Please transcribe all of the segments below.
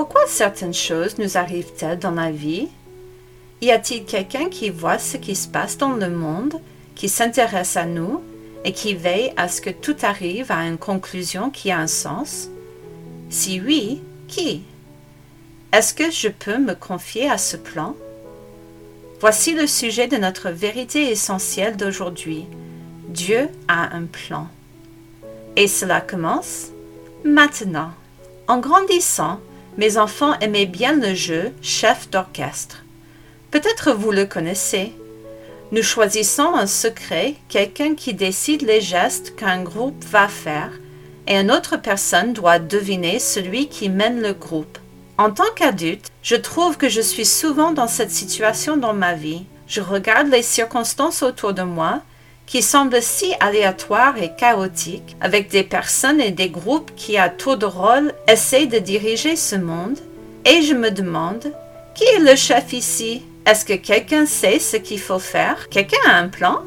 Pourquoi certaines choses nous arrivent-elles dans la vie? Y a-t-il quelqu'un qui voit ce qui se passe dans le monde, qui s'intéresse à nous et qui veille à ce que tout arrive à une conclusion qui a un sens? Si oui, qui? Est-ce que je peux me confier à ce plan? Voici le sujet de notre vérité essentielle d'aujourd'hui. Dieu a un plan. Et cela commence maintenant. En grandissant, mes enfants aimaient bien le jeu chef d'orchestre. Peut-être vous le connaissez. Nous choisissons en secret quelqu'un qui décide les gestes qu'un groupe va faire et une autre personne doit deviner celui qui mène le groupe. En tant qu'adulte, je trouve que je suis souvent dans cette situation dans ma vie. Je regarde les circonstances autour de moi qui semblent si aléatoires et chaotiques, avec des personnes et des groupes qui à tour de rôle essayent de diriger ce monde, et je me demande, qui est le chef ici? Est-ce que quelqu'un sait ce qu'il faut faire? Quelqu'un a un plan?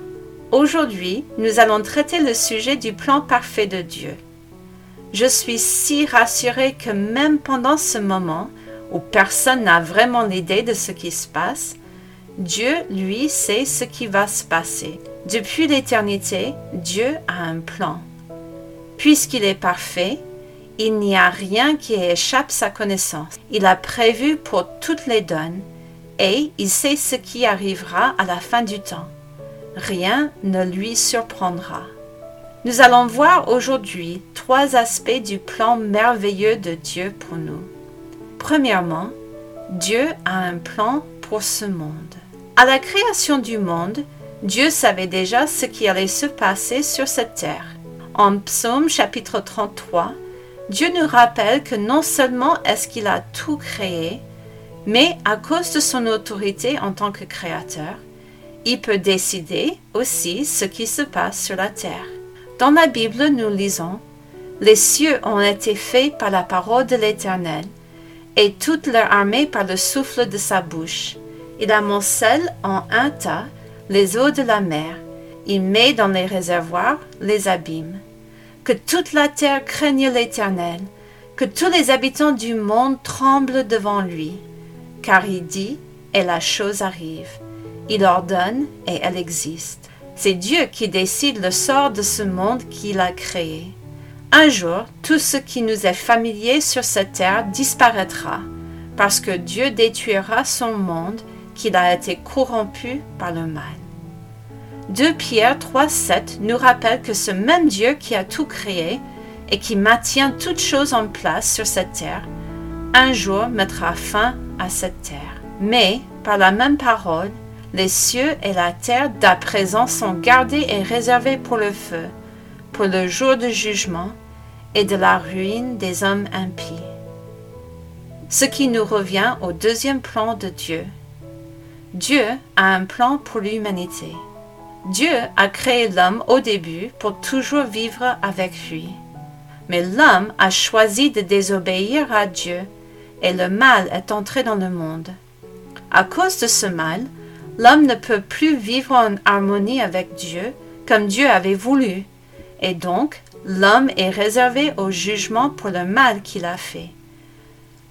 Aujourd'hui, nous allons traiter le sujet du plan parfait de Dieu. Je suis si rassurée que même pendant ce moment où personne n'a vraiment l'idée de ce qui se passe, Dieu, lui, sait ce qui va se passer. Depuis l'éternité, Dieu a un plan. Puisqu'il est parfait, il n'y a rien qui échappe sa connaissance. Il a prévu pour toutes les donnes et il sait ce qui arrivera à la fin du temps. Rien ne lui surprendra. Nous allons voir aujourd'hui trois aspects du plan merveilleux de Dieu pour nous. Premièrement, Dieu a un plan pour ce monde. À la création du monde, Dieu savait déjà ce qui allait se passer sur cette terre. En Psaume chapitre 33, Dieu nous rappelle que non seulement est-ce qu'il a tout créé, mais à cause de son autorité en tant que créateur, il peut décider aussi ce qui se passe sur la terre. Dans la Bible, nous lisons Les cieux ont été faits par la parole de l'Éternel, et toute leur armée par le souffle de sa bouche. Il amoncelle en un tas les eaux de la mer, il met dans les réservoirs les abîmes. Que toute la terre craigne l'Éternel, que tous les habitants du monde tremblent devant lui, car il dit, et la chose arrive. Il ordonne, et elle existe. C'est Dieu qui décide le sort de ce monde qu'il a créé. Un jour, tout ce qui nous est familier sur cette terre disparaîtra, parce que Dieu détruira son monde qu'il a été corrompu par le mal. 2 Pierre 3, 7 nous rappelle que ce même Dieu qui a tout créé et qui maintient toutes choses en place sur cette terre, un jour mettra fin à cette terre. Mais, par la même parole, les cieux et la terre d'à présent sont gardés et réservés pour le feu, pour le jour du jugement et de la ruine des hommes impies. Ce qui nous revient au deuxième plan de Dieu, Dieu a un plan pour l'humanité. Dieu a créé l'homme au début pour toujours vivre avec lui. Mais l'homme a choisi de désobéir à Dieu et le mal est entré dans le monde. À cause de ce mal, l'homme ne peut plus vivre en harmonie avec Dieu comme Dieu avait voulu, et donc l'homme est réservé au jugement pour le mal qu'il a fait.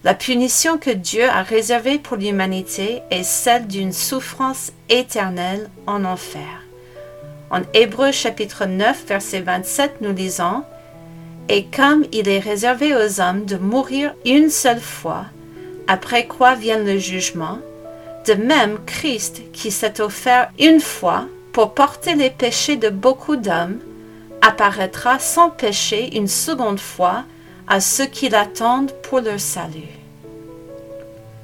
La punition que Dieu a réservée pour l'humanité est celle d'une souffrance éternelle en enfer. En Hébreu chapitre 9 verset 27 nous lisons Et comme il est réservé aux hommes de mourir une seule fois, après quoi vient le jugement, de même Christ qui s'est offert une fois pour porter les péchés de beaucoup d'hommes, apparaîtra sans péché une seconde fois à ceux qui l'attendent pour leur salut.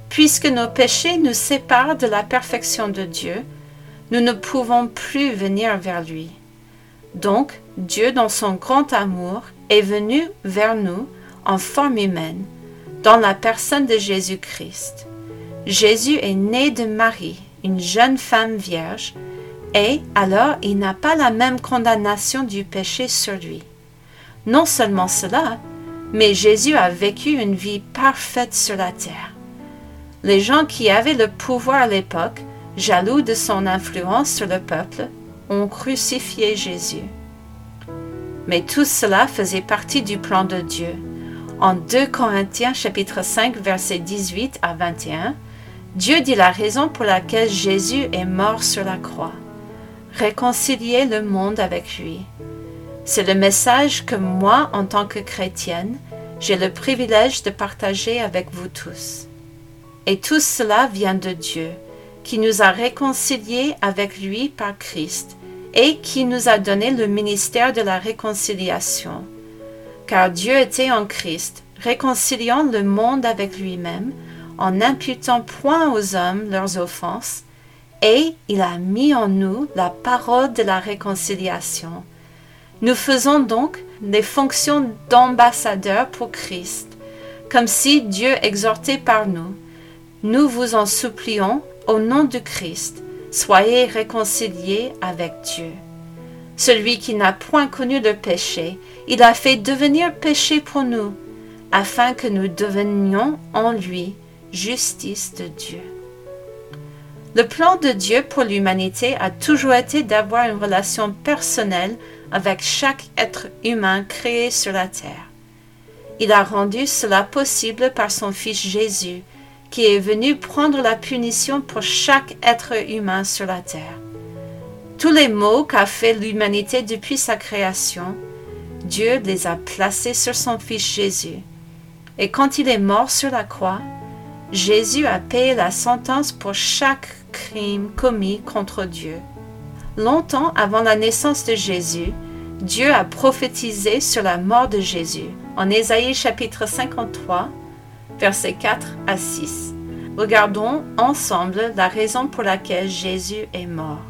Puisque nos péchés nous séparent de la perfection de Dieu, nous ne pouvons plus venir vers lui. Donc, Dieu, dans son grand amour, est venu vers nous en forme humaine, dans la personne de Jésus-Christ. Jésus est né de Marie, une jeune femme vierge, et alors il n'a pas la même condamnation du péché sur lui. Non seulement cela, mais Jésus a vécu une vie parfaite sur la terre. Les gens qui avaient le pouvoir à l'époque, jaloux de son influence sur le peuple, ont crucifié Jésus. Mais tout cela faisait partie du plan de Dieu. En 2 Corinthiens chapitre 5 versets 18 à 21, Dieu dit la raison pour laquelle Jésus est mort sur la croix. Réconcilier le monde avec lui. C'est le message que moi, en tant que chrétienne, j'ai le privilège de partager avec vous tous. Et tout cela vient de Dieu, qui nous a réconciliés avec lui par Christ et qui nous a donné le ministère de la réconciliation. Car Dieu était en Christ, réconciliant le monde avec lui-même, en n'imputant point aux hommes leurs offenses, et il a mis en nous la parole de la réconciliation. Nous faisons donc des fonctions d'ambassadeurs pour Christ, comme si Dieu exhortait par nous. Nous vous en supplions au nom de Christ, soyez réconciliés avec Dieu. Celui qui n'a point connu le péché, il a fait devenir péché pour nous, afin que nous devenions en lui justice de Dieu. Le plan de Dieu pour l'humanité a toujours été d'avoir une relation personnelle avec chaque être humain créé sur la terre. Il a rendu cela possible par son Fils Jésus, qui est venu prendre la punition pour chaque être humain sur la terre. Tous les maux qu'a fait l'humanité depuis sa création, Dieu les a placés sur son Fils Jésus. Et quand il est mort sur la croix, Jésus a payé la sentence pour chaque crime commis contre Dieu. Longtemps avant la naissance de Jésus, Dieu a prophétisé sur la mort de Jésus en Ésaïe chapitre 53, versets 4 à 6. Regardons ensemble la raison pour laquelle Jésus est mort.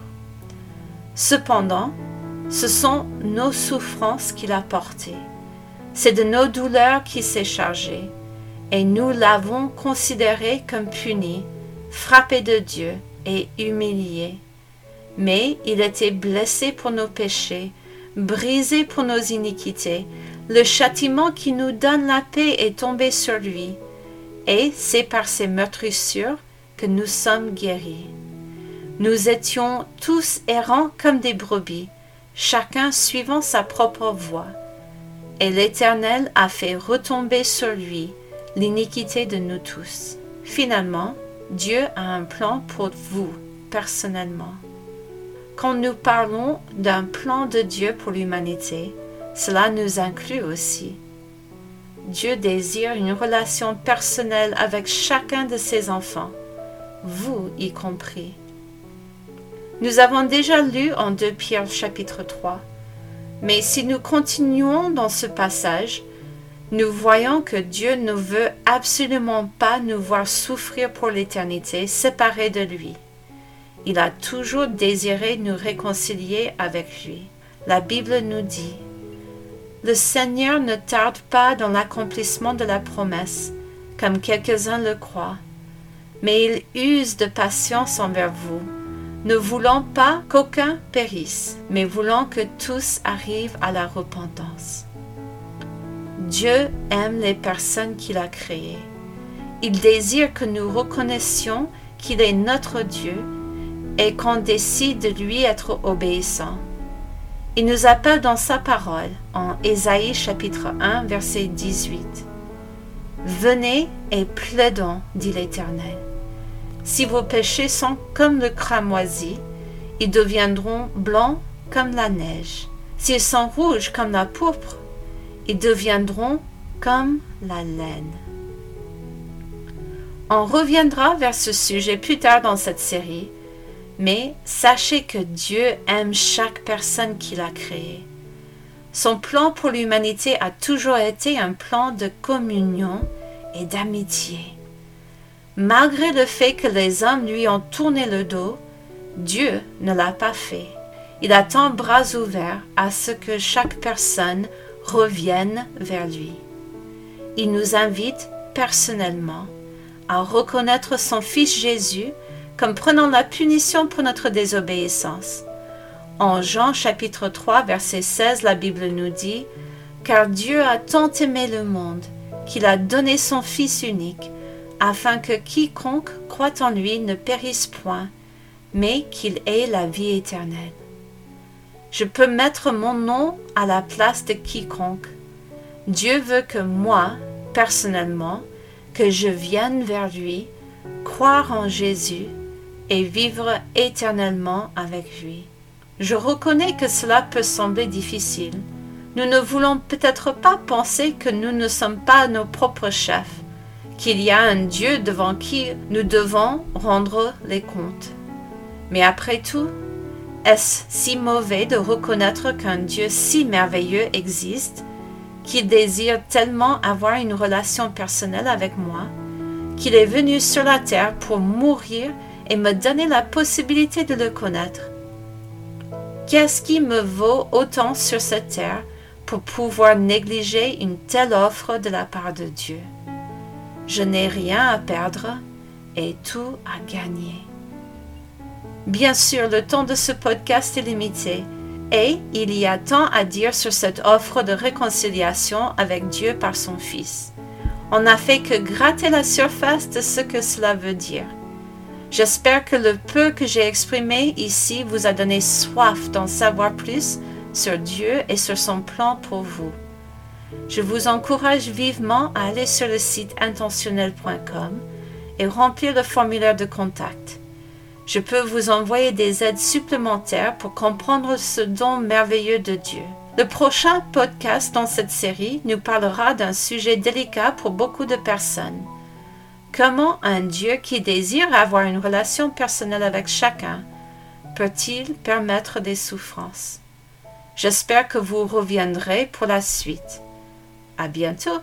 Cependant, ce sont nos souffrances qu'il a portées. C'est de nos douleurs qu'il s'est chargé, et nous l'avons considéré comme puni, frappé de Dieu et humilié. Mais il était blessé pour nos péchés, brisé pour nos iniquités. Le châtiment qui nous donne la paix est tombé sur lui et c'est par ces meurtrissures que nous sommes guéris. Nous étions tous errants comme des brebis, chacun suivant sa propre voie, et l'Éternel a fait retomber sur lui l'iniquité de nous tous. Finalement, Dieu a un plan pour vous personnellement. Quand nous parlons d'un plan de Dieu pour l'humanité, cela nous inclut aussi Dieu désire une relation personnelle avec chacun de ses enfants, vous y compris. Nous avons déjà lu en 2 Pierre chapitre 3, mais si nous continuons dans ce passage, nous voyons que Dieu ne veut absolument pas nous voir souffrir pour l'éternité séparés de lui. Il a toujours désiré nous réconcilier avec lui. La Bible nous dit le Seigneur ne tarde pas dans l'accomplissement de la promesse, comme quelques-uns le croient, mais il use de patience envers vous, ne voulant pas qu'aucun périsse, mais voulant que tous arrivent à la repentance. Dieu aime les personnes qu'il a créées. Il désire que nous reconnaissions qu'il est notre Dieu et qu'on décide de lui être obéissant. Il nous appelle dans sa parole en Ésaïe chapitre 1 verset 18. Venez et plaidons, dit l'Éternel. Si vos péchés sont comme le cramoisi, ils deviendront blancs comme la neige. S'ils sont rouges comme la pourpre, ils deviendront comme la laine. On reviendra vers ce sujet plus tard dans cette série, mais sachez que Dieu aime chaque personne qu'il a créée. Son plan pour l'humanité a toujours été un plan de communion et d'amitié. Malgré le fait que les hommes lui ont tourné le dos, Dieu ne l'a pas fait. Il attend bras ouverts à ce que chaque personne revienne vers lui. Il nous invite personnellement à reconnaître son Fils Jésus comme prenant la punition pour notre désobéissance. En Jean chapitre 3 verset 16, la Bible nous dit, Car Dieu a tant aimé le monde qu'il a donné son Fils unique, afin que quiconque croit en lui ne périsse point, mais qu'il ait la vie éternelle. Je peux mettre mon nom à la place de quiconque. Dieu veut que moi, personnellement que je vienne vers lui, croire en Jésus et vivre éternellement avec lui. Je reconnais que cela peut sembler difficile. Nous ne voulons peut-être pas penser que nous ne sommes pas nos propres chefs, qu'il y a un Dieu devant qui nous devons rendre les comptes. Mais après tout, est-ce si mauvais de reconnaître qu'un Dieu si merveilleux existe, qu'il désire tellement avoir une relation personnelle avec moi, qu'il est venu sur la terre pour mourir et me donner la possibilité de le connaître Qu'est-ce qui me vaut autant sur cette terre pour pouvoir négliger une telle offre de la part de Dieu? Je n'ai rien à perdre et tout à gagner. Bien sûr, le temps de ce podcast est limité et il y a tant à dire sur cette offre de réconciliation avec Dieu par son Fils. On n'a fait que gratter la surface de ce que cela veut dire. J'espère que le peu que j'ai exprimé ici vous a donné soif d'en savoir plus sur Dieu et sur son plan pour vous. Je vous encourage vivement à aller sur le site intentionnel.com et remplir le formulaire de contact. Je peux vous envoyer des aides supplémentaires pour comprendre ce don merveilleux de Dieu. Le prochain podcast dans cette série nous parlera d'un sujet délicat pour beaucoup de personnes Comment un Dieu qui désire avoir une relation personnelle avec chacun peut-il permettre des souffrances? J'espère que vous reviendrez pour la suite. À bientôt!